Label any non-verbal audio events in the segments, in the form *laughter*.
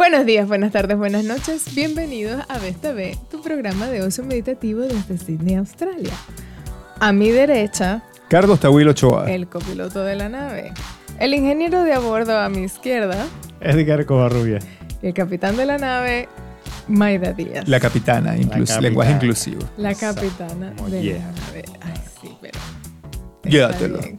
Buenos días, buenas tardes, buenas noches. Bienvenidos a Vesta B, tu programa de ocio meditativo desde Sydney, Australia. A mi derecha, Carlos Tahuilo Ochoa. el copiloto de la nave. El ingeniero de a bordo a mi izquierda. Edgar Covarrubia. Y el capitán de la nave, Maida Díaz. La capitana, inclus- capitana. lenguaje inclusivo. La capitana Oh, de yeah. la nave. Ay, sí, pero. Llévatelo. bien.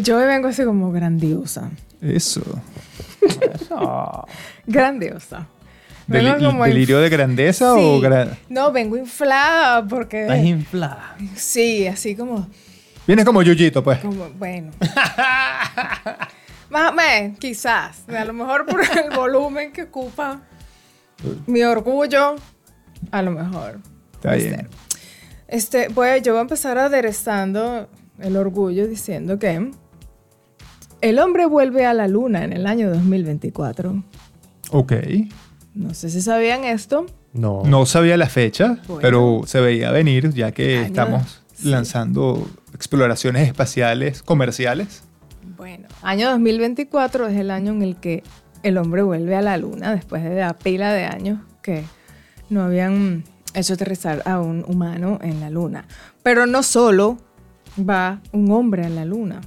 Yo vengo así como grandiosa. Eso. *laughs* Grandiosa. Vengo como ¿Delirio de grandeza o Sí. gra- No, vengo inflada porque. Estás inflada. Sí, así como. Vienes como Yuyito, pues. como bueno. Más o menos, quizás. A lo mejor por el *laughs* volumen que ocupa mi orgullo. A lo mejor. Está bien. Este, pues yo voy a empezar aderezando el orgullo diciendo que el hombre vuelve a la luna en el año 2024. Ok. No sé si sabían esto. No. No sabía la fecha, Bueno. pero se veía venir ya que Año- estamos sí. lanzando exploraciones espaciales comerciales. Bueno, año 2024 es el año en el que el hombre vuelve a la luna después de la pila de años que no habían hecho aterrizar a un humano en la luna. Pero no solo va un hombre a la luna,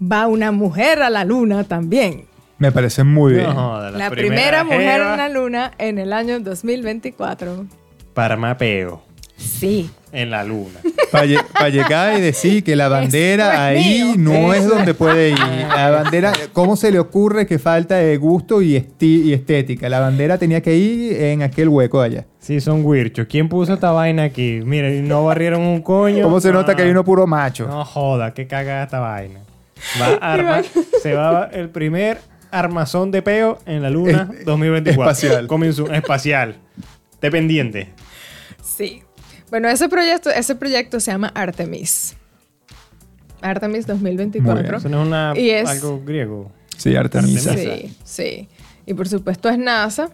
va una mujer a la luna también. Me parece muy bien. No La, primera, mujer en la luna en el año 2024. Para mapeo Sí. En la luna. Para llegar y decir que la bandera Esto es ahí mío. no es donde puede ir. La bandera, ¿cómo se le ocurre que falta de gusto y, esti- y estética? La bandera tenía que ir en aquel hueco allá. Sí, son huirchos. ¿Quién puso esta vaina aquí? Miren, no barrieron un coño. ¿Cómo se nota Ah, que hay uno puro macho? No joda, qué cagada esta vaina. Va a armar, *laughs* se va el primer armazón de peo en la luna Es- 2024. espacial. Comienzo, espacial. Dependiente. Sí. Bueno, ese proyecto, ese proyecto se llama Artemis. Artemis 2024. Eso no es una, Y es- algo griego. Sí. Artemisa. Sí, sí. Y por supuesto es NASA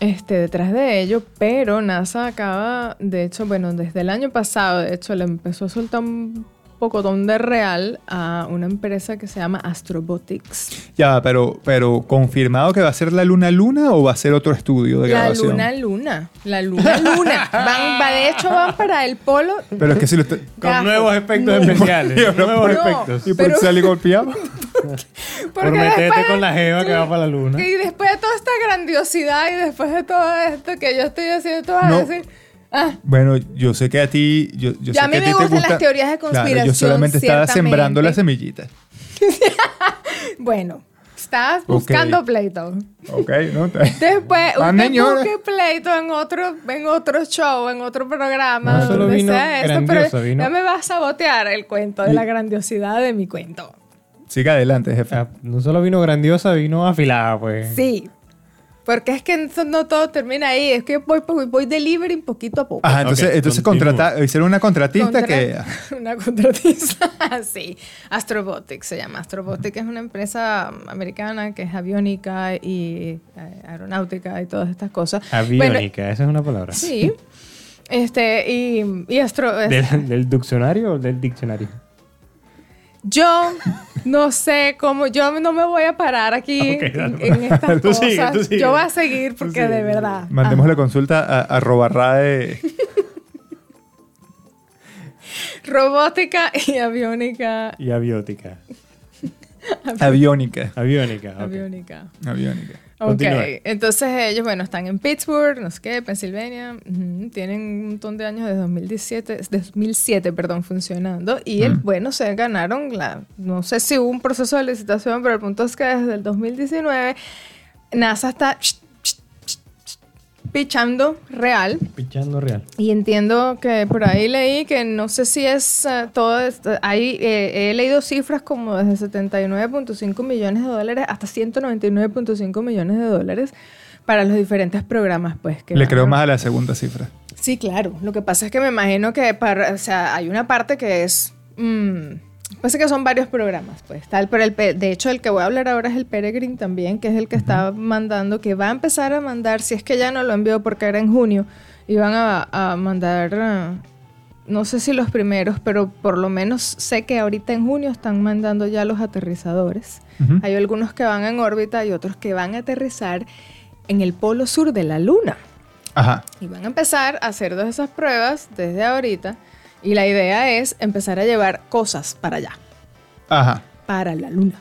este, detrás de ello, pero NASA acaba, de hecho, bueno, desde el año pasado, de hecho, le empezó a soltar un pocotón de real a una empresa que se llama Astrobotics. Ya, pero, pero ¿confirmado que va a ser la luna luna o va a ser otro estudio de La grabación? luna luna, la luna luna. Van, va- de hecho van para el polo. Pero es que si lo está... Con nuevos efectos No. especiales. *laughs* No, nuevos no. efectos. ¿Y por qué Pero- sale golpeado? *laughs* Por Porque meterte después- con la jeva que va para la luna. Y después de toda esta grandiosidad y después de todo esto que yo estoy haciendo, tú vas a decir, ah, Bueno, yo sé que a ti... Yo, yo Ya sé a mí que me ti te gustan gusta- las teorías de Claro, yo conspiración, solamente estaba sembrando ciertamente. la semillita. *laughs* bueno, estás buscando pleito. Ok, ¿no? *laughs* Después, Ah, usted busque pleito en otro, en otro show, en otro programa, No solo donde vino sea esto, pero vino- ya me va a sabotear el cuento de la grandiosidad de mi cuento. Siga adelante, jefe. Ah, No solo vino grandiosa, vino afilada, pues. Sí. Porque es que no todo termina ahí, es que voy, voy, voy delivery poquito a poco. Ajá, entonces, Ok, entonces contrata, hicieron una contratista Contra- que... *laughs* Una contratista, *laughs* sí. Astrobotics se llama. Astrobotics es una empresa americana que es aviónica y eh, aeronáutica y todas estas cosas. Bueno, Aviónica, esa es una palabra. sí. *laughs* Este, y, y astro... ¿Del, del diccionario o del diccionario? Yo no sé cómo... Yo no me voy a parar aquí Ok, en, dale. en estas *laughs* Tú cosas. sigue, tú sigue. Yo voy a seguir porque de verdad... Mandemos ah, la consulta a, a Robarrae. *laughs* Robótica y aviónica. Y aviótica. *laughs* Aviónica. Aviónica. Aviónica. Aviónica. Ok, Continúa. entonces ellos, bueno, están en Pittsburgh, no sé qué, Pensilvania, ujú, tienen un montón de años, desde 2017, 2007, perdón, funcionando, y el, Mm. bueno, se ganaron la, no sé si hubo un proceso de licitación, pero el punto es que desde el 2019 NASA está pichando real. Pichando real. Y entiendo que por ahí leí que no sé si es eh, todo esto. Eh, he leído cifras como desde 79.5 millones de dólares hasta 199.5 millones de dólares para los diferentes programas, pues. Que Le creo más a la segunda cifra. Sí, claro. Lo que pasa es que me imagino que para, o sea, hay una parte que es. mm, pasa que son varios programas, pues. Tal, pero el, de hecho, el que voy a hablar ahora es el Peregrine también, que es el que está mandando, que va a empezar a mandar, si es que ya no lo envió porque era en junio, iban a, a mandar. ah, no sé si los primeros, pero por lo menos sé que ahorita en junio están mandando ya los aterrizadores. Hay algunos que van en órbita y otros que van a aterrizar en el polo sur de la Luna. Ajá. Y van a empezar a hacer todas esas pruebas desde ahorita. Y la idea es empezar a llevar cosas para allá, Ajá. para la luna.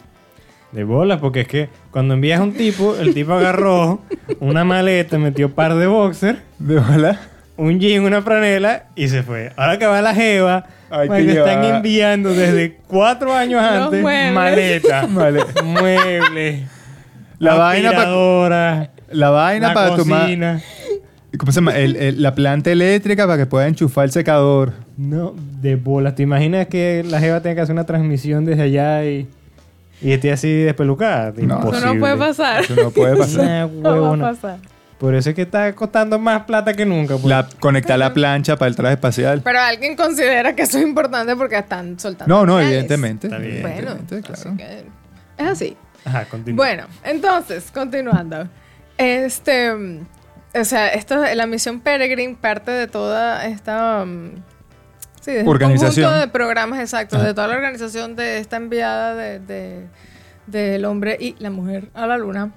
De bolas, porque es que cuando envías a un tipo, el tipo agarró una maleta, metió par de boxer, ¿De bola? un jean, una franela y se fue. Ahora que va la jeva, pues, que le están enviando desde cuatro años antes muebles. maleta, *laughs* Vale. muebles, La vaina pa- aspiradora, La vaina la para tomar. ¿Cómo se llama? El- el- la planta eléctrica para que pueda enchufar el secador. No, de bolas. ¿Te imaginas que la jeva tenga que hacer una transmisión desde allá y, y esté así despelucada? No. Imposible. Eso no puede pasar. Eso no puede pasar. *laughs* No va a pasar. Por eso es que está costando más plata que nunca. pues. La- conectar la plancha para el traje espacial. Pero alguien considera que eso es importante porque están soltando. No, no, evidentemente. Está bien. Bueno, evidentemente, así claro. que es así. Ajá, continúa. Bueno, entonces, continuando. Este, o sea, esto, la misión Peregrine parte de toda esta mm, sí, de un Organización. conjunto de programas exactos, Ajá. de toda la organización de esta enviada de, de- del hombre y la mujer a la luna.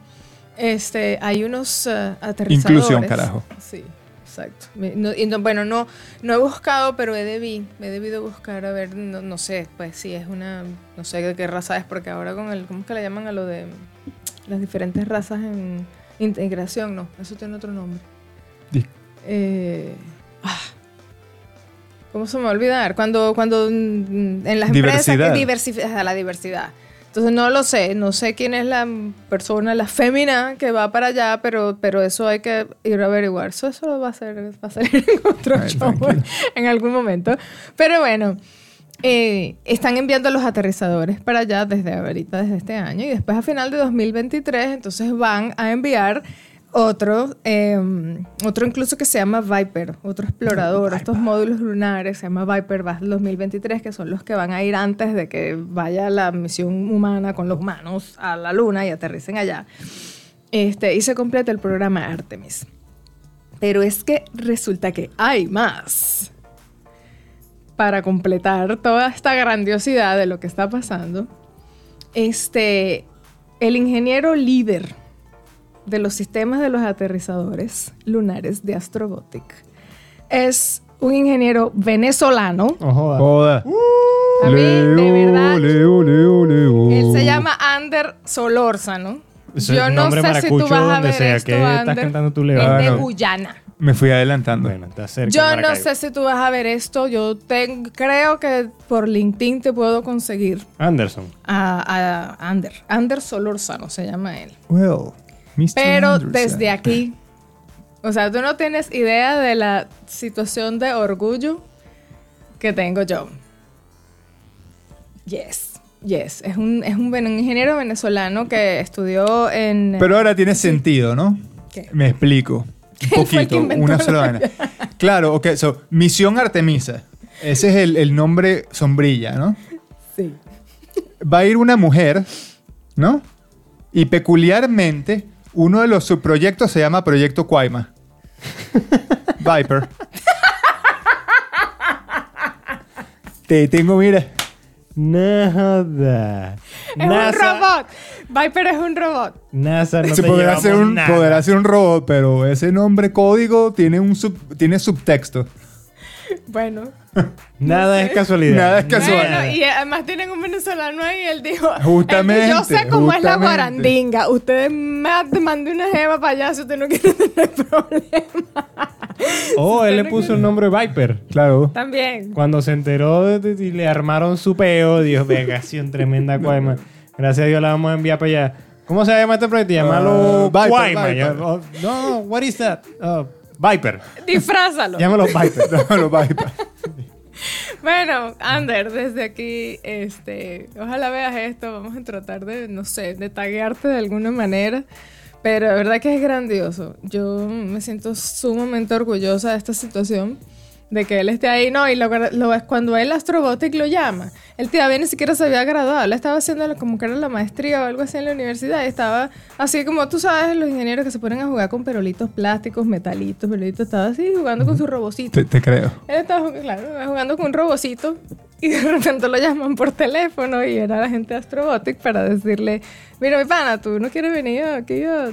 Este, hay unos eh, aterrizadores. Inclusión, carajo. Sí, exacto. No- y no- bueno, no, no he buscado, pero he, debi- he debido buscar a ver, no, no sé, pues si es una, no sé de qué raza es, porque ahora con el, ¿cómo es que le llaman a lo de las diferentes razas en integración? No, eso tiene otro nombre. Di- Eh, ah, ¿Cómo se me va a olvidar? Cuando, cuando mm, en las Diversidad. empresas que la diversidad. Entonces no lo sé, no sé quién es la persona, la fémina que va para allá, pero, pero eso hay que ir a averiguar. Eso, eso lo va a hacer, va a salir en otro Ay, show en algún momento. Pero bueno, eh, están enviando los aterrizadores para allá desde ahorita, desde este año, y después a final de 2023, entonces van a enviar otro, eh, otro incluso que se llama Viper, otro explorador, estos módulos lunares, se llama Viper va 2023, que son los que van a ir antes de que vaya la misión humana con los humanos a la luna y aterricen allá. Este, y se completa el programa Artemis. Pero es que resulta que hay más. Para completar toda esta grandiosidad de lo que está pasando, este, el ingeniero líder de los sistemas de los aterrizadores lunares de Astrobotic es un ingeniero venezolano. No joda. Joda. A mí, de verdad, Leo, Leo, Leo. Él se llama Ander Solórzano. Yo no sé si tú vas a ver sea. esto, ¿Qué estás Ander. cantando tú, Es Leo? Ah, de. Guyana. Me fui adelantando. Bueno, está cerca. Yo no sé si tú vas a ver esto. Yo te- creo que por LinkedIn te puedo conseguir Anderson. a, a Ander. Ander se llama él. Well, Mr. Pero Anderson. desde aquí, o sea, tú no tienes idea de la situación de orgullo que tengo yo. Yes, yes. Es un, es un ingeniero venezolano que estudió en... Pero ahora tiene sentido, ¿no? ¿Qué? Me explico. *laughs* Un poquito, una la sola vaina. *laughs* Claro, ok, so, Misión Artemisa. Ese es el, el nombre sombrilla, ¿no? Sí. Va a ir una mujer, ¿no? Y peculiarmente, uno de los subproyectos se llama Proyecto Cuaima. *laughs* Viper. Te tengo, mira. Nada. Es un robot. Viper es un robot. NASA no Se te podrá ser, un, nada. podrá ser un robot, pero ese nombre código tiene un sub- tiene subtexto. Bueno. *laughs* Nada es casualidad. Nada es casual. Bueno, y además tienen un venezolano ahí y él dijo... Justamente, yo sé cómo es la guarandinga. Ustedes me mande una jeva para allá si usted no quiere tener *laughs* problemas. Oh, él le puso el nombre Viper. Claro. También. Cuando se enteró y le armaron su peo, dijo, venga, tremenda *laughs* cuaima. Gracias a Dios la vamos a enviar para allá. ¿Cómo se llama este proyecto? Llámalo Ah, Viper, Guayma. Viper. Ya- oh, no, what is that? Oh, Viper. Disfrázalo. Llámalo Viper. No, lo va a ir pa- Bueno, Ander, desde aquí, este, ojalá veas esto. Vamos a tratar de, no sé, de taguearte de alguna manera. Pero de verdad que es grandioso. Yo me siento sumamente orgullosa de esta situación. De que él esté ahí, no, y lo, lo cuando el Astrobotic lo llama. Él todavía ni siquiera se había graduado. Él estaba haciendo como que era la maestría o algo así en la universidad. Y estaba así como tú sabes, los ingenieros que se ponen a jugar con perolitos plásticos, metalitos, perolitos. Estaba así jugando con su robocito. Te, te creo. Él estaba jugando, claro, jugando con un robocito y de repente lo llaman por teléfono y era la gente de Astrobotic para decirle, mira mi pana, tú no quieres venir aquí a,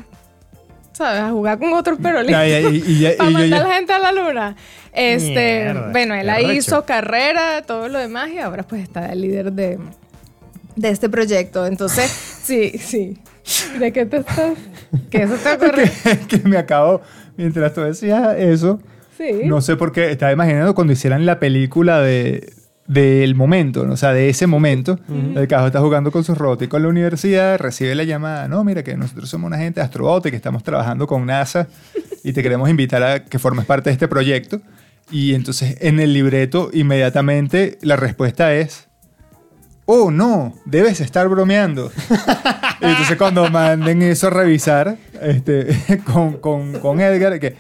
¿sabes? a jugar con otros perolitos y- *laughs* para mandar a la gente a la luna. Este, Mierda, bueno, él ahí hizo carrera, todo lo demás y ahora pues está el líder de, de este proyecto. Entonces, *laughs* sí, sí. ¿De qué te estás? ¿Qué eso te ocurre? *laughs* que, que me acabo, mientras tú decías eso, Sí. no sé por qué, estaba imaginando cuando hicieran la película de del momento, ¿no? o sea, de ese momento, el caso está jugando con sus robots y con la universidad, recibe la llamada, no, mira que nosotros somos una gente de Astrobotic, que estamos trabajando con NASA y te queremos invitar a que formes parte de este proyecto. Y entonces en el libreto inmediatamente la respuesta es, oh no, debes estar bromeando. Y entonces cuando manden eso a revisar este, *laughs* con, con, con Edgar, que,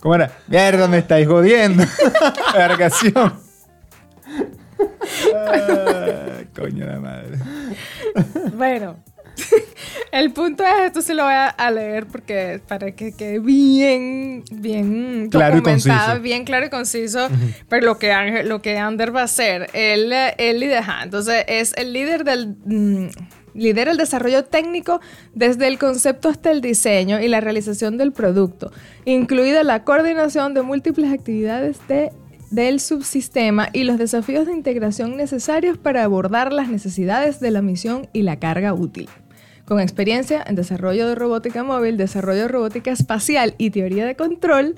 ¿cómo era? Mierda, me estáis jodiendo. *laughs* Vergación. Ah, coño la madre. Bueno, *laughs* el punto es, esto se lo voy a, leer porque para que quede bien, bien Claro y documentado, conciso. bien claro y conciso, pero lo que, lo que Ander va a hacer, él, él líder, ajá, entonces es el líder del... mm, Lidera el desarrollo técnico desde el concepto hasta el diseño y la realización del producto, incluida la coordinación de múltiples actividades de- del subsistema y los desafíos de integración necesarios para abordar las necesidades de la misión y la carga útil. Con experiencia en desarrollo de robótica móvil, desarrollo de robótica espacial y teoría de control,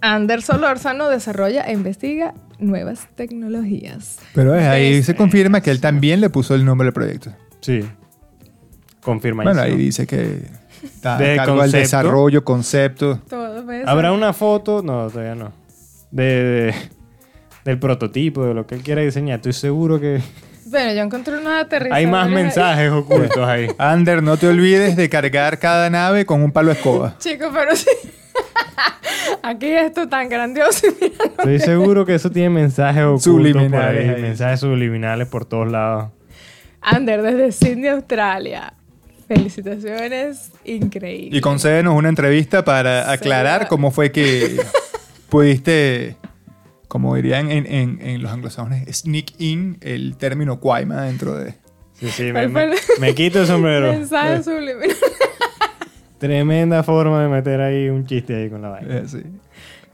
Anders Solórzano desarrolla e investiga nuevas tecnologías. Pero es, ahí ¿Ves? se confirma que él también le puso el nombre al proyecto. Sí. Confirma Bueno, ahí dice que está De a cargo del concepto. desarrollo, concepto. Todo. ¿Habrá una foto? No, todavía no. De, de- del prototipo, de lo que él quiera diseñar. Estoy seguro que Bueno, yo encontré unos aterrizadores. hay más ahí. mensajes ocultos ahí. *laughs* Ander, no te olvides de cargar cada nave con un palo de escoba. *laughs* Chicos, pero sí. *laughs* Aquí esto tan grandioso. Estoy seguro que eso tiene mensajes ocultos Subliminales por ahí, ahí. mensajes subliminales por todos lados. Ander, desde Sydney, Australia. Felicitaciones, increíble. Y concédenos una entrevista para aclarar Sí. cómo fue que pudiste, como dirían en, en- en los anglosajones, sneak in el término Quaima dentro de... Sí, sí, me, ¿Cuál fue me- quito el sombrero. Mensaje subliminal. *laughs* Tremenda forma de meter ahí un chiste ahí con la vaina. eh, sí.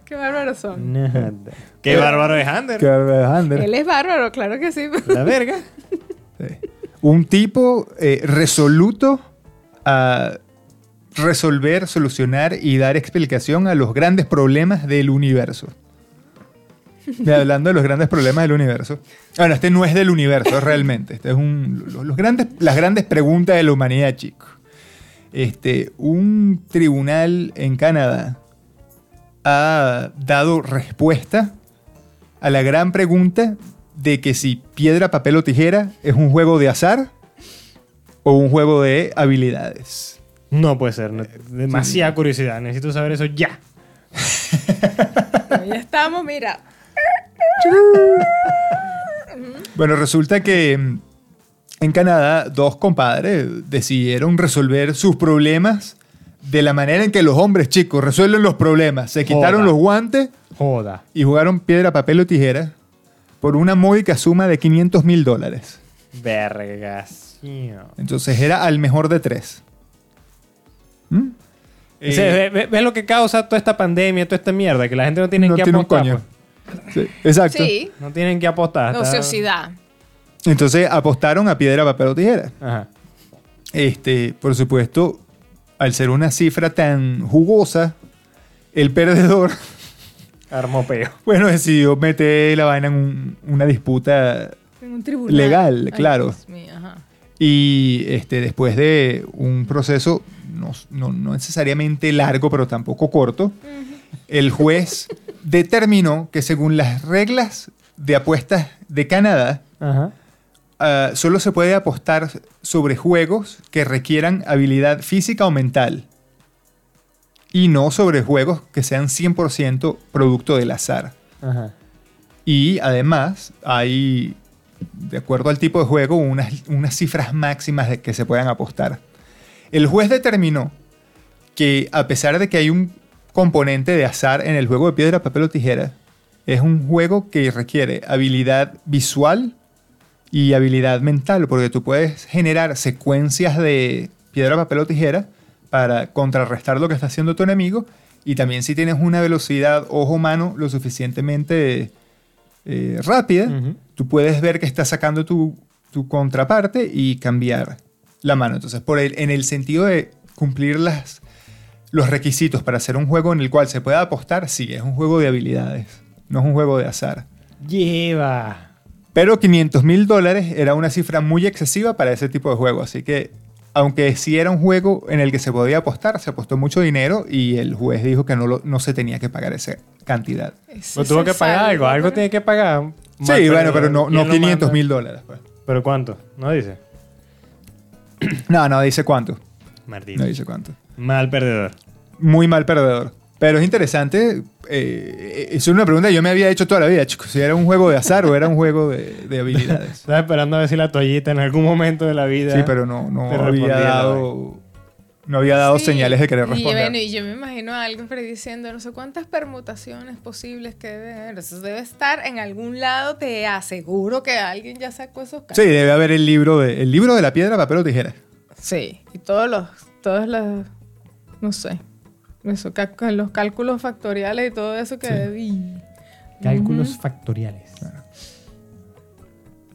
Qué bárbaros son. Nada. Qué bárbaro es Ander. Que, eh, Ander, Él es bárbaro, claro que sí. *laughs* La verga. sí. Un tipo eh, resoluto a resolver, solucionar y dar explicación a los grandes problemas del universo. *laughs* Y hablando de los grandes problemas del universo. Bueno, este no es del universo *laughs* realmente. Este es un, los grandes, las grandes preguntas de la humanidad, chicos. Este, un tribunal en Canadá ha dado respuesta a la gran pregunta de que si piedra, papel o tijera es un juego de azar o un juego de habilidades. No puede ser. no- demasiada curiosidad. Necesito saber eso ya. Ya estamos, mira. Bueno, resulta que mm, en Canadá dos compadres decidieron resolver sus problemas de la manera en que los hombres chicos resuelven los problemas. Se quitaron Joda. los guantes Joda. y jugaron piedra, papel o tijera por una módica suma de 500 mil dólares. Vergas. Entonces era al mejor de tres. ¿Mm? Eh, ve- ve- ¿Ves lo que causa toda esta pandemia, toda esta mierda? Que la gente no tiene no que tiene un apostar. coño. pues. Sí, exacto. Sí, No tienen que apostar. está- ociosidad. Entonces apostaron a piedra, papel o tijera. Ajá. Este, por supuesto, al ser una cifra tan jugosa, el perdedor, *laughs* Armó peo. bueno, decidió meter la vaina en un- una disputa En un tribunal. Legal, Ay, claro. Dios mío, ajá. Y este, después de un proceso no, no- no necesariamente largo, pero tampoco corto, el juez *laughs* determinó que según las reglas de apuestas de Canadá, Ajá. ah, solo se puede apostar sobre juegos que requieran habilidad física o mental. Y no sobre juegos que sean 100% producto del azar. Ajá. Y además hay, de acuerdo al tipo de juego, unas, unas cifras máximas de que se puedan apostar. El juez determinó que a pesar de que hay un componente de azar en el juego de piedra, papel o tijera, es un juego que requiere habilidad visual y habilidad mental, porque tú puedes generar secuencias de piedra, papel o tijera para contrarrestar lo que está haciendo tu enemigo. Y también si tienes una velocidad ojo-mano lo suficientemente eh, rápida, tú puedes ver que está sacando tu, tu contraparte y cambiar la mano. Entonces, por el- en el sentido de cumplir las, los requisitos para hacer un juego en el cual se pueda apostar, sí, es un juego de habilidades, no es un juego de azar. Lleva. Pero 500 mil dólares era una cifra muy excesiva para ese tipo de juego. Así que, aunque sí era un juego en el que se podía apostar, se apostó mucho dinero y el juez dijo que no, lo- no se tenía que pagar esa cantidad. Pues tuvo que pagar algo. Algo tiene que pagar. Sí, bueno, pero no, no ¿Quién lo 500 manda? mil dólares. pues. ¿Pero cuánto? No dice. *clears throat* No, no dice cuánto. Maldito. No dice cuánto. Mal perdedor. Muy mal perdedor. Pero es interesante. eh, es una pregunta que yo me había hecho toda la vida, chicos. Si era un juego de azar o era un juego de, de habilidades. *laughs* Estaba esperando a ver si la toallita en algún momento de la vida. Sí, pero no, había dado. No había dado Sí, señales de querer Y responder. bueno, y yo me imagino a alguien prediciendo no sé cuántas permutaciones posibles que debe haber. Eso debe estar en algún lado, te aseguro que alguien ya sacó esos Sí, cálculos. debe haber el libro de, el libro de la piedra, papel o tijera. Sí, y todos los, todas las, no sé, eso, los cálculos factoriales y todo eso que... y- Cálculos factoriales.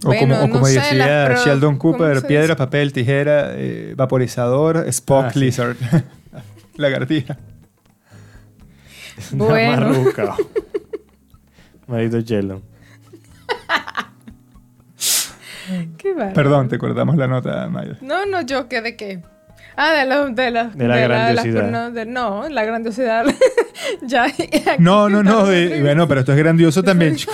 O Bueno, como, o no como sé, decía pro- Sheldon ¿cómo Cooper, piedra, dice? papel, tijera, eh, vaporizador, Spock, Ah, sí. Lizard. *laughs* Lagartija. Bueno. más rebuscado. Maldito Sheldon. Qué bárbaro. Perdón, te cortamos la nota, Maya. No, no, yo, ¿qué de qué? Ah, de la, de la, De la las grandiosidad. no, de- no, la grandiosidad. *laughs* ya, No, no, no. *laughs* de- bueno, pero esto es grandioso también, chico.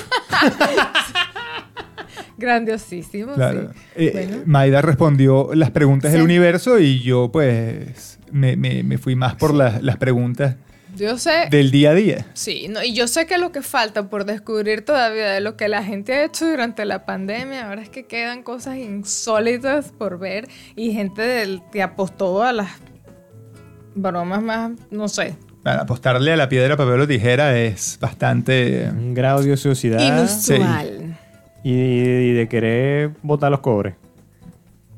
Grandiosísimo, Claro. sí. Eh, Bueno. Maida respondió las preguntas del Sí. universo y yo, pues, me, me- me fui más por las- las preguntas Yo sé, del día a día. sí, no, y yo sé que lo que falta por descubrir todavía de lo que la gente ha hecho durante la pandemia, ahora es que quedan cosas insólitas por ver y gente del, que apostó a las bromas más, no sé, Bueno, apostarle a la piedra, papel o tijera es bastante... Un grado de ociosidad. inusual. Y, y de querer botar los cobres.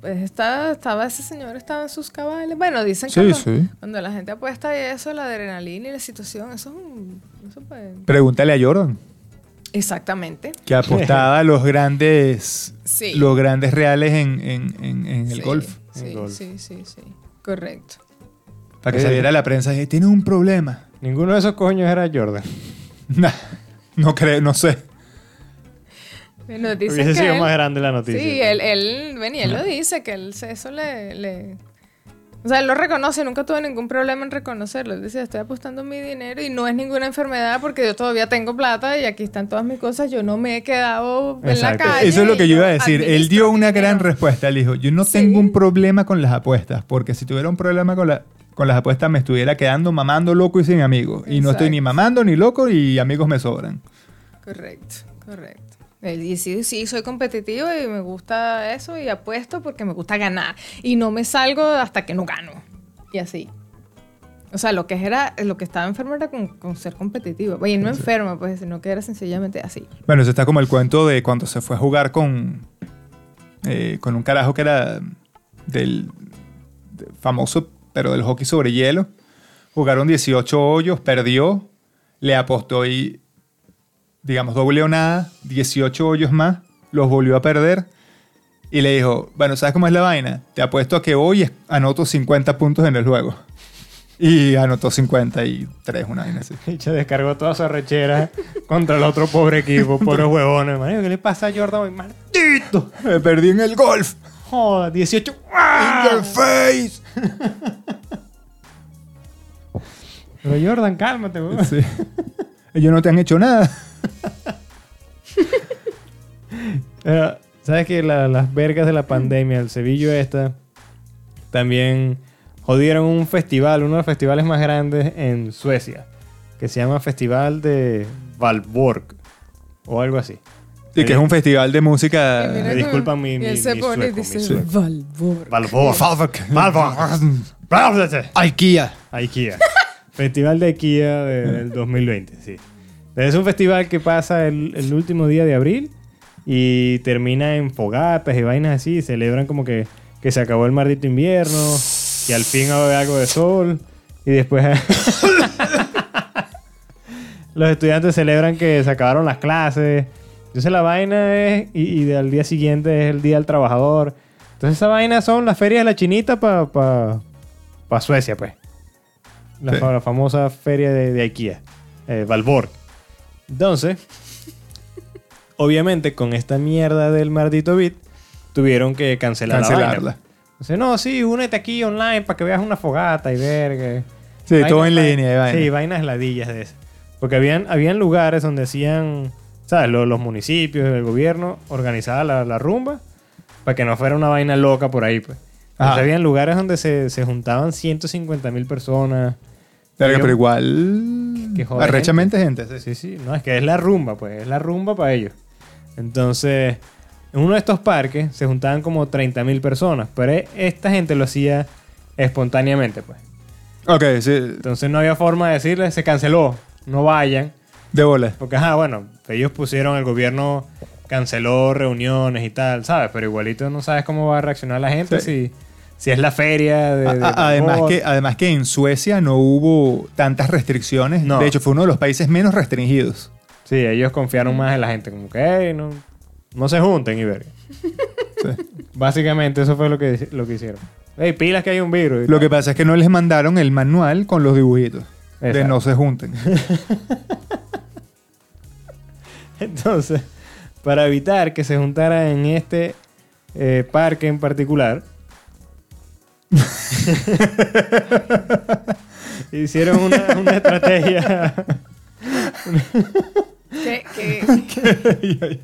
Pues estaba, estaba ese señor, estaba en sus cabales. Bueno, dicen que Sí, cuando, sí. cuando la gente apuesta y eso, la adrenalina y la situación, eso es un... Eso pues- Pregúntale a Jordan, Exactamente. que apostaba a *laughs* los grandes, Sí. los grandes reales en, en- en- en el Sí, golf. Sí, golf. sí, sí, sí. Correcto. Para que Eh. saliera a la prensa y dijera, tienes un problema. Ninguno de esos coños era Jordan. *laughs* No creo, no sé. Dicen Hubiese que sido él- más grande la noticia. Sí, él, él, ven, y él lo dice, que él, eso le, le- O sea, él lo reconoce, nunca tuve ningún problema en reconocerlo. Él dice, estoy apostando mi dinero y no es ninguna enfermedad porque yo todavía tengo plata y aquí están todas mis cosas. Yo no me he quedado en la Exacto. calle. Eso es lo que yo iba a decir. Él dio una dinero". gran respuesta. Él dijo, yo no Sí. tengo un problema con las apuestas, porque si tuviera un problema con, la- con las apuestas me estuviera quedando mamando loco y sin amigos. Y no estoy ni Exacto. mamando ni loco y amigos me sobran. Correcto, correcto. Y sí, sí, soy competitivo y me gusta eso y apuesto porque me gusta ganar. Y no me salgo hasta que no gano. Y así. O sea, lo que era, lo que estaba enfermo era con, con ser competitivo. Oye, no enfermo, pues, sino que era sencillamente así. Bueno, eso está como el cuento de cuando se fue a jugar con, eh, con un carajo que era del de- famoso, pero del hockey sobre hielo. Jugaron 18 hoyos, perdió, le apostó y, digamos, doble o nada, 18 hoyos más, los volvió a perder. Y le dijo, bueno, ¿sabes cómo es la vaina? Te apuesto a que hoy anoto 50 puntos en el juego. Y anotó 53, una vaina así. *laughs* Y se descargó toda su arrechera contra el otro pobre equipo, *laughs* pobres huevones. Marico, ¿qué le pasa a Jordan? ¡Maldito! Me perdí en el golf. joda, 18. In ¡Ah! your face. Pero Jordan, cálmate. Sí. *laughs* Ellos no te han hecho nada. *laughs* Eh, ¿Sabes que la- las vergas de la pandemia, el Sevillo esta, también jodieron un festival, uno de los festivales más grandes en Suecia, que se llama Festival de Valborg o algo así. Y que es un festival de Y música. me disculpan mi- mi- mi sueco, mi dice sueco. Valborg. Valborg. Valborg. IKEA. IKEA. Festival de de- del *laughs* 2020, sí. Es un festival que pasa el, el último día de abril y termina en fogatas y vainas así. Celebran como que, que se acabó el maldito invierno, que al fin haber algo de sol y después... *laughs* Los estudiantes celebran que se acabaron las clases. Entonces la vaina es... Y, y al día siguiente es el Día del Trabajador. Entonces esa vaina son las ferias de la chinita para pa, pa Suecia, pues. La, Sí. fa- la famosa feria de, de IKEA. Eh, Valborg. Entonces, obviamente con esta mierda del maldito bit, tuvieron que cancelar la Cancelarla. vaina. Entonces, no, sí, únete aquí online para que veas una fogata y verga. Sí, todo en línea. y vaina. Sí, vainas ladillas de esas. Porque habían, habían lugares donde hacían, ¿sabes? Los, los municipios, el gobierno organizaba la, la rumba para que no fuera una vaina loca por ahí, pues. Entonces, Ajá. habían lugares donde se, se juntaban 150 mil personas. Pero igual. Arrechamente gente. sí. Sí, sí, no, es que es la rumba, pues, es la rumba para ellos. Entonces, en uno de estos parques se juntaban como 30 mil personas, pero e- esta gente lo hacía espontáneamente, pues. Ok, sí. Entonces no había forma de decirles, se canceló, no vayan. De bola. Porque, ajá, bueno, ellos pusieron, el gobierno canceló reuniones y tal, ¿sabes? Pero igualito no sabes cómo va a reaccionar la gente Sí. si, si es la feria de... de A- a- además, que, además que en Suecia no hubo tantas restricciones. No. De hecho, fue uno de los países menos restringidos. Sí, ellos confiaron más en la gente, como que, "Ey, no, no se junten y verga. Sí. Básicamente eso fue lo que, lo que hicieron. Ey, pilas que hay un virus. Lo que pasa es que no les mandaron el manual con los dibujitos. De no se junten. *laughs* Entonces, para evitar que se juntara en este eh, parque en particular, *laughs* hicieron una, una estrategia. Qué, qué, *laughs*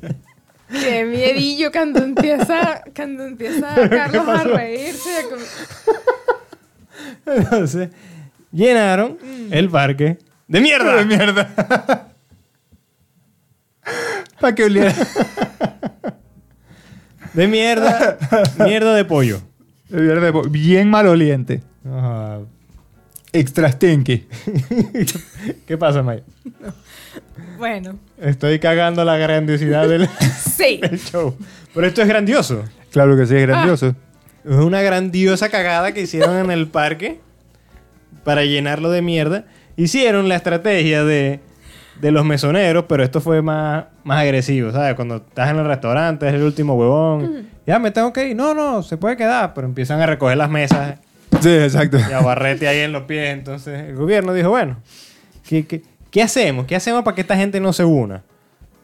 qué miedillo cuando empieza, cuando empieza *laughs* Carlos a reírse. como- Entonces, llenaron el parque de mierda. De mierda. Para que oliera. De mierda. mierda de pollo. Bien maloliente. Ajá. Extra stinky. *laughs* ¿Qué pasa, Maya? Bueno, Estoy cagando la grandiosidad del, *laughs* sí. *laughs* del show. Pero esto es grandioso. Claro que sí, es grandioso. Es una grandiosa cagada que hicieron en el parque para llenarlo de mierda. Hicieron la estrategia de, de los mesoneros, pero esto fue más, más agresivo, ¿sabes? Cuando estás en el restaurante, es el último huevón. Ya me tengo que ir. No, no, se puede quedar. Pero empiezan a recoger las mesas Sí, exacto. y a barrete ahí en los pies. Entonces el gobierno dijo, bueno, ¿qué, qué, qué hacemos? ¿Qué hacemos para que esta gente no se una?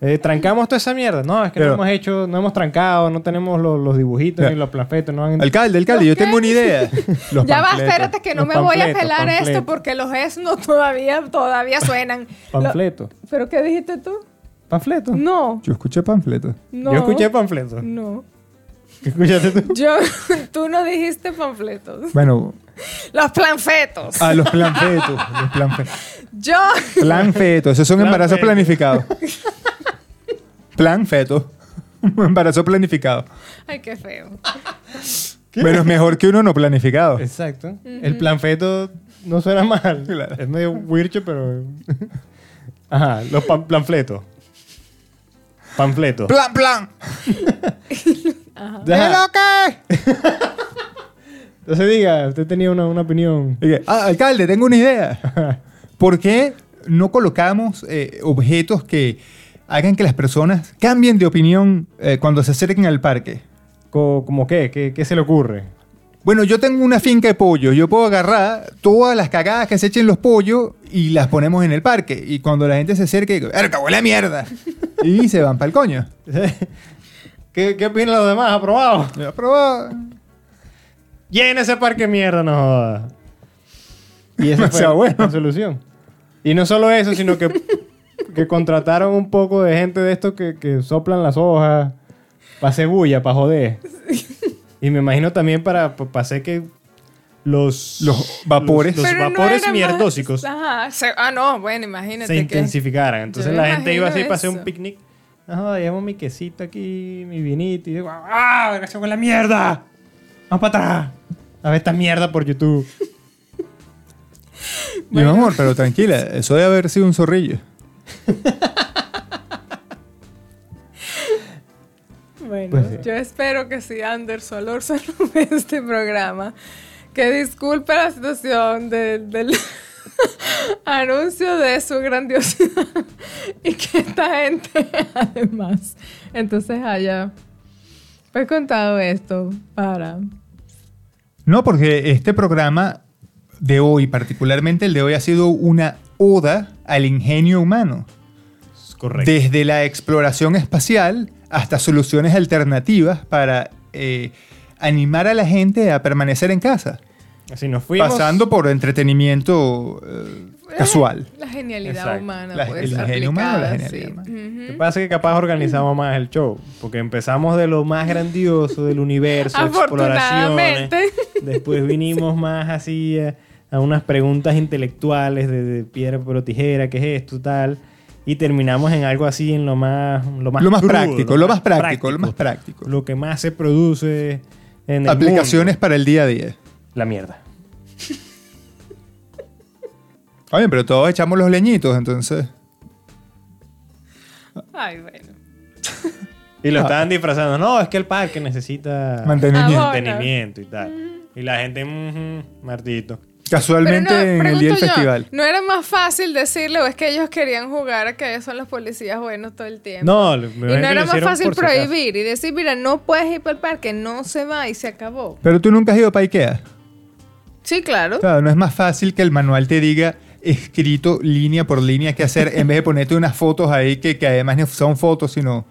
Eh, ¿Trancamos toda esa mierda? No, es que Pero- no hemos hecho, no hemos trancado, no tenemos los, los dibujitos Ya. ni los planfetos. No han... Alcalde, alcalde, yo tengo una idea. *laughs* Los ya va, panfletos. espérate que no Los me voy a panfletos, pelar panfletos. esto porque los es no *laughs* todavía, todavía suenan. Lo- Panfleto. ¿Pero qué dijiste tú? ¿Panfleto? No, Yo escuché panfletos. no. Yo escuché panfleto. No. ¿Qué escuchaste tú? Yo, *laughs* tú no dijiste panfletos. Bueno, Los planfetos. a los planfetos. los planfetos. Yo. Plan feto, esos son embarazos planificados. Plan feto. *laughs* Embarazo planificado. Ay, qué feo. *laughs* Pero es mejor que uno no planificado. Exacto. El planfeto no suena mal. Claro. Es medio wircho, pero... Ajá, los pan- planfletos. Panfleto. Plan, plan. *laughs* Ajá. ¿Pero qué? Entonces diga, usted tenía una, una opinión. Que, ah, alcalde, tengo una idea. ¿Por qué no colocamos eh, objetos que hagan que las personas cambien de opinión eh, cuando se acerquen al parque? ¿Cómo qué? qué? ¿Qué se le ocurre? Bueno, yo tengo una finca de pollos. Yo puedo agarrar todas las cagadas que se echen los pollos y las ponemos en el parque. Y cuando la gente se acerque, digo, ¡Erca, huele a mierda! Y se van para el coño. *laughs* ¿Qué, qué opinan los demás? ¿Aprobado? Ya probado. Llena ese parque mierda, no jodas. Y esa *laughs* fue bueno. la solución. Y no solo eso, sino que, que contrataron un poco de gente de estos que, que soplan las hojas para hacer bulla, para joder. Y me imagino también para, para hacer que los, Los vapores. los, no vapores más- mierdósicos Ajá, se- ah, no, bueno, imagínate se que... intensificaran. Entonces la me gente iba así para hacer un picnic. No, llevo mi quesito aquí, mi vinito. Y digo, ¡ah! ¡Gracias con la mierda! ¡Vamos para atrás! A ver esta mierda por YouTube. Mi amor, pero tranquila, eso debe haber sido un zorrillo. *laughs* Bueno, Pues sí. yo espero que si Anderson Olorza *laughs* no ve este programa, que disculpe la situación de- del *laughs* anuncio de su grandiosidad y que esta gente además entonces haya pues contado esto para... No, porque este programa de hoy, particularmente el de hoy, ha sido una oda al ingenio humano. Correcto. Desde la exploración espacial hasta soluciones alternativas para eh, animar a la gente a permanecer en casa. Así nos fuimos. Pasando por entretenimiento eh, casual. La genialidad Exacto. humana. La- pues, el ingenio humano, la genialidad sí. humana. Lo que Ujú. pasa es que capaz organizamos más el show. Porque empezamos de lo más grandioso del universo, exploraciones. *laughs* Después vinimos más así a unas preguntas intelectuales de, de piedra, o tijera, ¿qué es esto, tal? Y terminamos en algo así, en lo más, lo más, Lo más crudo, práctico, lo más práctico, lo más práctico. Lo que más se produce en el Aplicaciones mundo. para el día a día. La mierda. *laughs* Oye, pero todos echamos los leñitos, entonces. Ay, bueno. Y lo Ah. estaban disfrazando. No, es que el parque necesita Mantenimiento. Mantenimiento y tal. Y la gente, "Ujú, Martito. Casualmente no, en el día del yo, festival. ¿No era más fácil decirle o es que ellos querían jugar a que ellos son los policías buenos todo el tiempo? No, me Y no era más fácil si prohibir y decir, mira, no puedes ir para el parque, no se va y se acabó. Pero tú nunca has ido para Ikea. Sí, claro. Claro, no es más fácil que el manual te diga escrito línea por línea qué hacer en vez de ponerte unas fotos ahí que, que además no son fotos, sino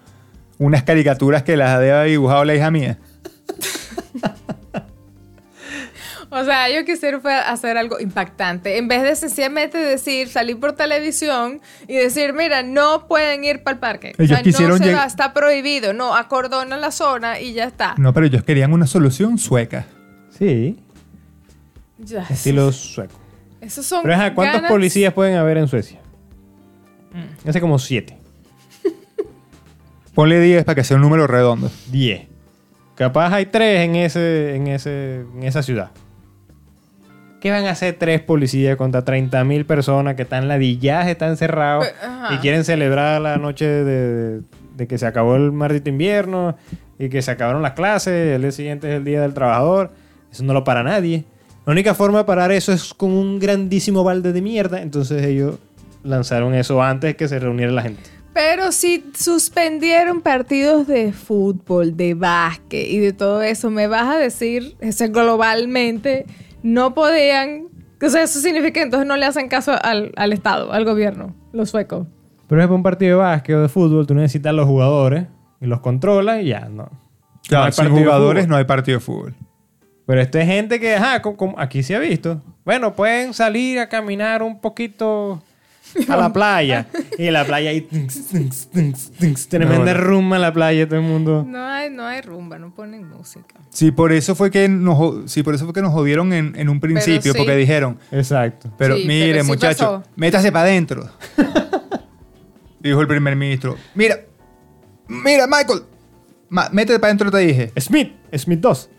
unas caricaturas que las había dibujado la hija mía. *laughs* O sea, yo quisiera fue hacer algo impactante. En vez de sencillamente decir, salir por televisión y decir, mira, no pueden ir para el parque. o Ellos sea, quisieron no se va, está prohibido. No, acordona la zona y ya está. No, pero ellos querían una solución sueca. Sí, Ya, estilo sueco. Esos son Pero ajá, ¿cuántos ganas- policías pueden haber en Suecia? Hace como siete. *laughs* Ponle 10 para que sea un número redondo. Diez. Capaz hay tres en, ese, en, ese, en esa ciudad. ¿Qué van a hacer tres policías contra 30.000 personas que están ladilladas, están ajá. y quieren celebrar la noche de, de que se acabó el maldito invierno y que se acabaron las clases, el día siguiente es el Día del Trabajador? Eso no lo para nadie. La única forma de parar eso es con un grandísimo balde de mierda. Entonces ellos lanzaron eso antes de que se reuniera la gente. Pero si suspendieron partidos de fútbol, de básquet y de todo eso, me vas a decir, ese globalmente, no podían... O sea, eso significa que entonces no le hacen caso al, al Estado, al gobierno, los suecos. Pero es para un partido de básquet o de fútbol, tú necesitas los jugadores y los controlas y ya, no. Claro, No hay sin jugadores no hay partido de fútbol. Pero esto es gente que, ajá, como- como aquí se ha visto. Bueno, pueden salir a caminar un poquito a la playa. y en la playa tunks, tremenda No, no. rumba en la playa, todo el mundo. No hay, no hay rumba, no ponen música. Sí, por eso fue que nos, sí, por eso fue que nos jodieron en, en un principio, sí. porque dijeron, Exacto. pero Sí, mire, pero sí muchacho, pasó. métase para adentro. *laughs* Dijo el primer ministro, mira, mira, Michael, ma- métete para adentro, te dije. Smith, Smith 2.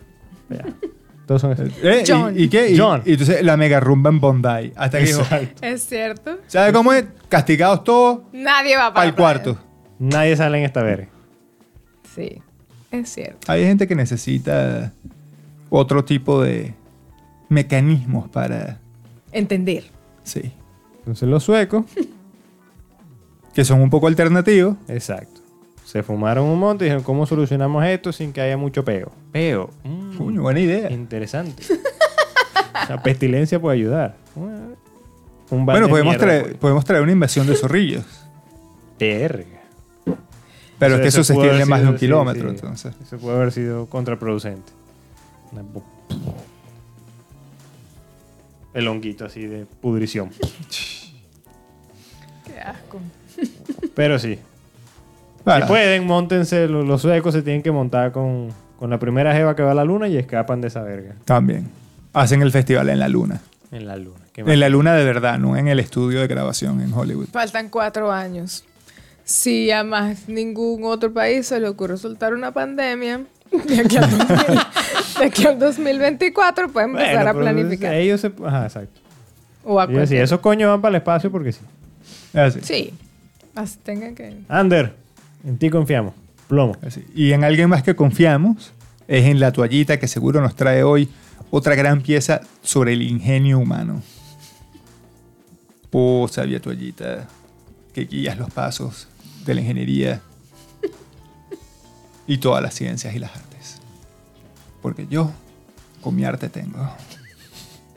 Todos son. ¿Eh? ¿Y- John. ¿Y, qué? Y- John. Y, entonces la mega rumba en Bondi. Hasta que dijo, Exacto. ¿Es cierto? ¿sabe cómo es? Castigados todos Nadie va para, para el cuarto. Nadie sale en esta verga. Sí, es cierto. Hay gente que necesita otro tipo de mecanismos para... Entender. Sí. Entonces los suecos, *laughs* Que son un poco alternativos. exacto. Se fumaron un monte y dijeron, ¿cómo solucionamos esto sin que haya mucho peo? Peo. mm, buena idea. Interesante. La pestilencia puede ayudar. Un Bueno, de podemos mierda, traer, pues. podemos traer una invasión de zorrillos. Verga. Pero es que eso se extiende más de un sí, kilómetro, sí. entonces. Eso puede haber sido contraproducente. El honguito así de pudrición. Qué asco. Pero sí. Bueno, Si pueden, montense. Los, suecos se tienen que montar con, con la primera jeva que va a la luna y escapan de esa verga. También. Hacen el festival en la luna. En la luna. Qué En la luna de verdad, no en el estudio de grabación en Hollywood. Faltan cuatro años. Si a más ningún otro país se le ocurre soltar una pandemia, de aquí al, 2000 de aquí al 2024 pueden empezar Bueno, a pero planificar. Ellos se... Ajá, exacto. O a Y así, cualquier- esos coños van para el espacio porque sí. Así, Sí. Así tengan que. Ander, en ti confiamos. Plomo. así. Y en alguien más que confiamos es en la toallita que seguro nos trae hoy otra gran pieza sobre el ingenio humano. Oh, sabia toallita, que guías los pasos de la ingeniería y todas las ciencias y las artes. Porque yo con mi arte tengo.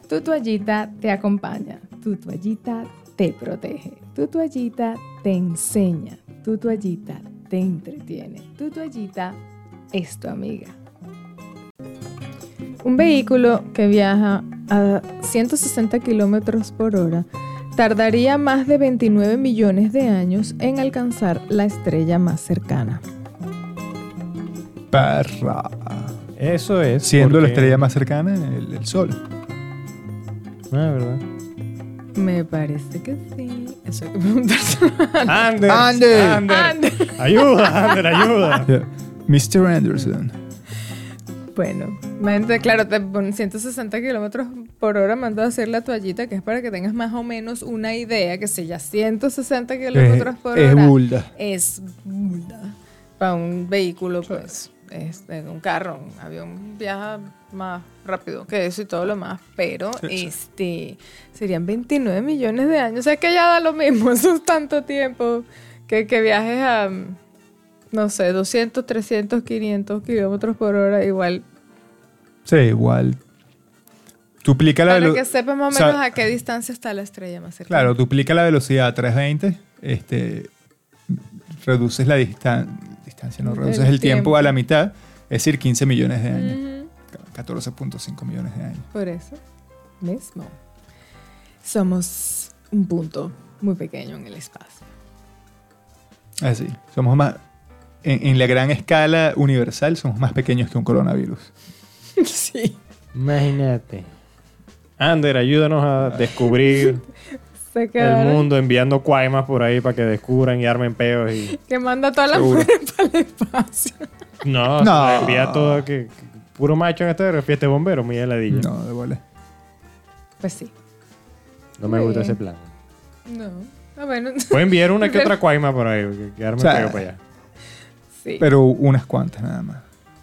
Tu toallita te acompaña. Tu toallita te protege. Tu toallita te enseña. Tu toallita te entretiene. Tu toallita es tu amiga. Un vehículo que viaja a 160 kilómetros por hora tardaría más de 29 millones de años en alcanzar la estrella más cercana. Perra. Eso es. Siendo la estrella más cercana, el, el sol. Ah, ¿verdad? Me parece que sí. Eso hay que preguntarse. Ander. Ander. Ander. Ander. Ayuda, Ander, ayuda. Yeah. Mr. Anderson. Bueno, imagínate, claro, te ponen 160 kilómetros por hora mandó a hacer la toallita, que es para que tengas más o menos una idea, que si ya 160 kilómetros por es hora bulda. es bulda. Para un vehículo, pues, es, en un carro, un avión viaja más rápido que eso y todo lo más, pero *laughs* este serían 29 millones de años. O sea, que ya da lo mismo, *laughs* eso es tanto tiempo que, que viajes a, no sé, 200, 300, 500 kilómetros por hora, igual Sí, igual. Duplica la Para que velocidad. sepa más o o sea, menos a qué distancia está la estrella más cercana. Claro, duplica la velocidad a 320. Este, reduces la distan- distancia, no, reduces el tiempo. tiempo. a la mitad, es decir, 15 millones de años. Ujú, 14.5 millones de años. Por eso mismo. Somos un punto muy pequeño en el espacio. Así. Somos más. En, en la gran escala universal, somos más pequeños que un coronavirus. *laughs* sí. Imagínate. Ander, ayúdanos a descubrir *laughs* Se el mundo enviando cuaimas por ahí para que descubran y armen peos y... Que manda a todas las Seguro. El espacio. No, No. no. envía todo que, que- puro macho en este fiesta de bombero, muy heladillo. No, No, de bola. Pues sí. me Muy gusta ese plan. No. Ah, bueno. Puede enviar una que otra *laughs* cuaima por ahí, que, que arme O sea, peo para allá. sí. Pero unas cuantas nada más.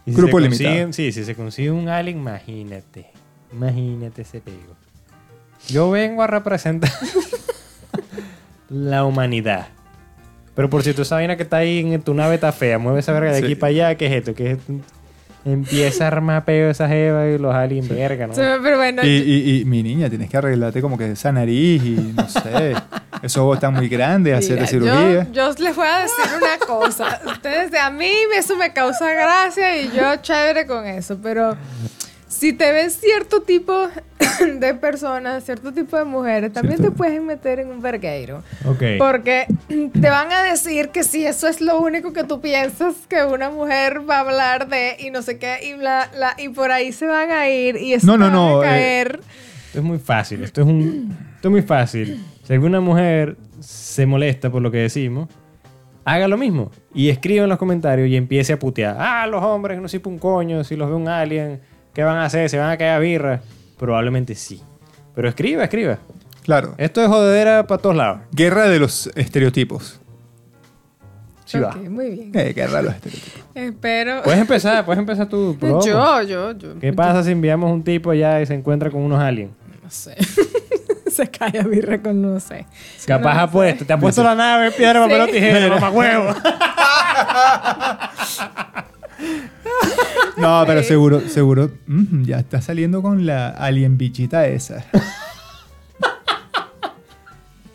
Si Grupo limitado. Sí, si se consigue un alien, imagínate. Imagínate ese pego. Yo vengo a representar *laughs* la humanidad. Pero por cierto, esa vaina que está ahí en tu nave está fea. Mueve esa verga de Sí. aquí para allá. ¿Qué es esto? ¿Qué es esto? Empieza a armar peo esa jeva y los aliens, verga, ¿no? Sí, pero bueno, Y, y- y, mi niña, tienes que arreglarte como que esa nariz y no sé. *laughs* Esos ojos están muy grandes, hacerte cirugía. Yo, yo les voy a decir una cosa. Ustedes, a mí eso me causa gracia y yo chévere con eso, pero si te ven *coughs* cierto tipo de personas, cierto tipo de mujeres, también Cierto. te pueden meter en un vergueiro. Ok. Porque *coughs* te van a decir que si eso es lo único que tú piensas que una mujer va a hablar de y no sé qué, y, bla, bla, y por ahí se van a ir y eso No, no, no, a eh, caer. Esto es muy fácil. Esto es un. Esto es muy fácil. Si alguna mujer se molesta por lo que decimos, haga lo mismo. Y escriba en los comentarios y empiece a putear. Ah, los hombres no sirven un coño. Si los ve un alien, ¿qué van a hacer? ¿Se van a caer a birra? Probablemente sí. Pero escriba, escriba. Claro. Esto es jodedera para todos lados. Guerra de los estereotipos. Sí va. Muy bien. Eh, guerra de los estereotipos. *laughs* Espero. Puedes empezar, puedes empezar tú. *laughs* yo, yo, yo. ¿Qué pasa si enviamos un tipo allá y se encuentra con unos aliens? No sé. *laughs* se cae a birra con no sé. Capaz No ha puesto, te ha puesto la nave, piedra, papel o Sí. tijera, mamá huevo. No, pero seguro, seguro, mm, ya está saliendo con la alien bichita esa.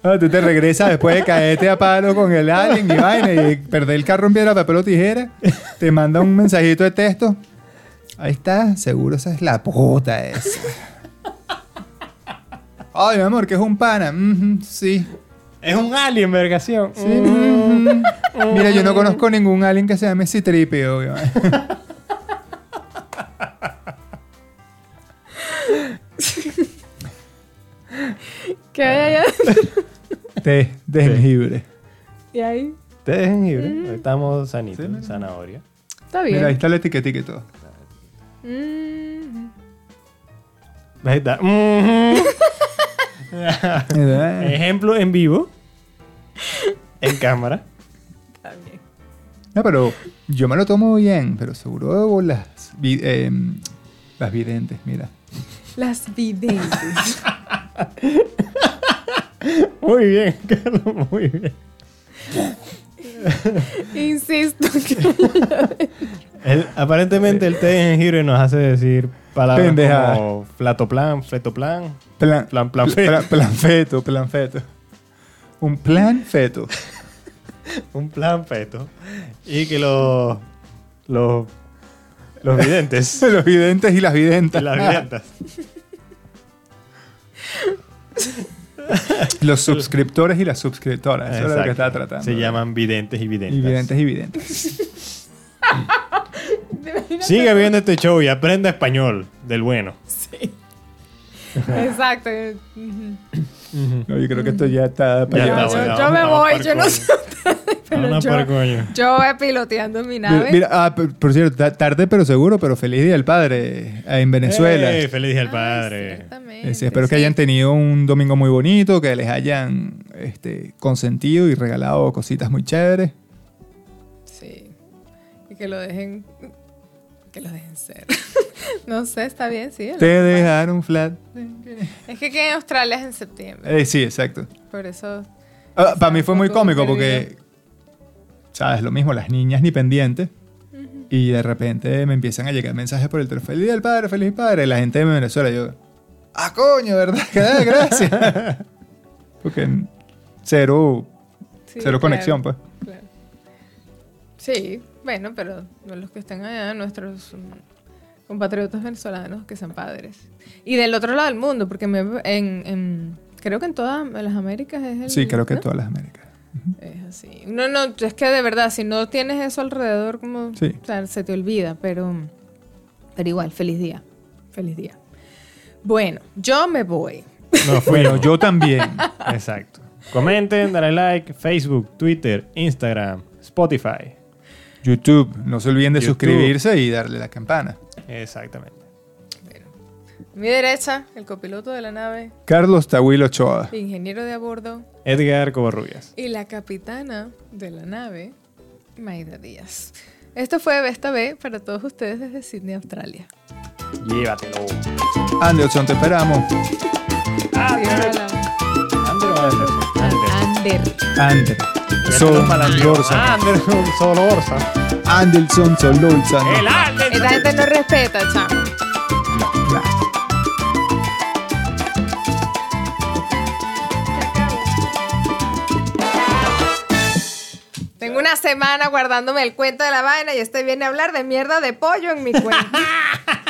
Ah, tú te regresas después de caerte a palo con el alien y vaina y perder el carro en piedra, papel o tijera. Te manda un mensajito de texto. Ahí está, seguro esa es la puta esa. Ay, mi amor, que es un pana. Sí. Es un alien, vergación. Sí. Mm. Mira, yo no conozco ningún alien que se llame Citripio. ¿Qué hay allá? Té de jengibre. Y ahí. Té de jengibre. Estamos sanitos. Sí, zanahoria. Está bien. Mira, ahí está la etiquetica y todo. Mm. Ahí está. *laughs* ¿Verdad? Ejemplo en vivo. En cámara. Está bien. No, pero yo me lo tomo bien, pero seguro las, vi- em, las videntes, mira. Las videntes. *laughs* Muy bien, Carlos, muy bien. Insisto que El- aparentemente el té de jengibre nos hace decir palabras Pendejadas. como flatoplan, fletoplan, Plan, plan, plan, plan, plan feto, plan feto. Un plan feto. *laughs* un plan feto. Y que los, los, los videntes, *laughs* Los videntes y las videntes. las videntas, *laughs* Los suscriptores y las suscriptoras. Eso es lo que Exacto. estaba tratando. se llaman videntes y videntas. Y videntes y videntes. *laughs* Sigue viendo este show y aprenda español del bueno. Sí. *laughs* Exacto. No, yo creo que esto ya está para allá. yo, yo me voy, yo no sé pero yo, yo voy piloteando mi nave. Mira, mira, ah, por, por cierto, ta- tarde pero seguro, pero feliz día del padre eh, en Venezuela. ¡Eh! feliz día al Ah, padre. Eh, sí, espero que hayan tenido un domingo muy bonito, que les hayan este, consentido y regalado cositas muy chéveres. Sí. Y que lo dejen. Que lo dejen ser. *laughs* *laughs* no sé, está bien, sí. Te dejaron flat. Es que aquí en Australia es en septiembre. Eh, sí, exacto. Por eso. Ah, para mí fue muy cómico porque, ¿sabes? Lo mismo, las niñas ni pendientes. Y de repente me empiezan a llegar mensajes por el teléfono. Feliz día del padre, feliz padre. La gente de Venezuela, yo, ah, coño, ¿verdad? Ah, *laughs* Gracias. *laughs* porque cero, sí, cero claro, conexión, pues. claro. Sí, bueno, pero los que están allá, nuestros compatriotas venezolanos que sean padres. Y del otro lado del mundo, porque me, en, en- creo que en todas las Américas es el. Sí, creo que ¿no? todas las Américas. Es así. No, no, es que de verdad, si no tienes eso alrededor, como. Sí. O sea, se te olvida, pero. Pero igual, feliz día. Feliz día. Bueno, yo me voy. Nos Bueno, yo *laughs* también. Exacto. Comenten, dale like, Facebook, Twitter, Instagram, Spotify. YouTube, no se olviden de YouTube. suscribirse y darle la campana. Exactamente. A mi derecha, el copiloto de la nave, Carlos Tahuil Ochoa. ingeniero de a bordo, Edgar Covarrubias. y la capitana de la nave, Maida Díaz. Esto fue Vesta B para todos ustedes desde Sydney, Australia. Llévatelo. Anderson, te esperamos. O Anderson. Ander. Ander. Ander. Ya Son tenemos para la lío. Lorza. Anderson *laughs* solo Orsa. Anderson Sololza. El Anderson. Esta gente no respeta, chamo. Tengo una semana guardándome el cuento de la vaina y este viene a hablar de mierda de pollo en mi cuenta. *laughs*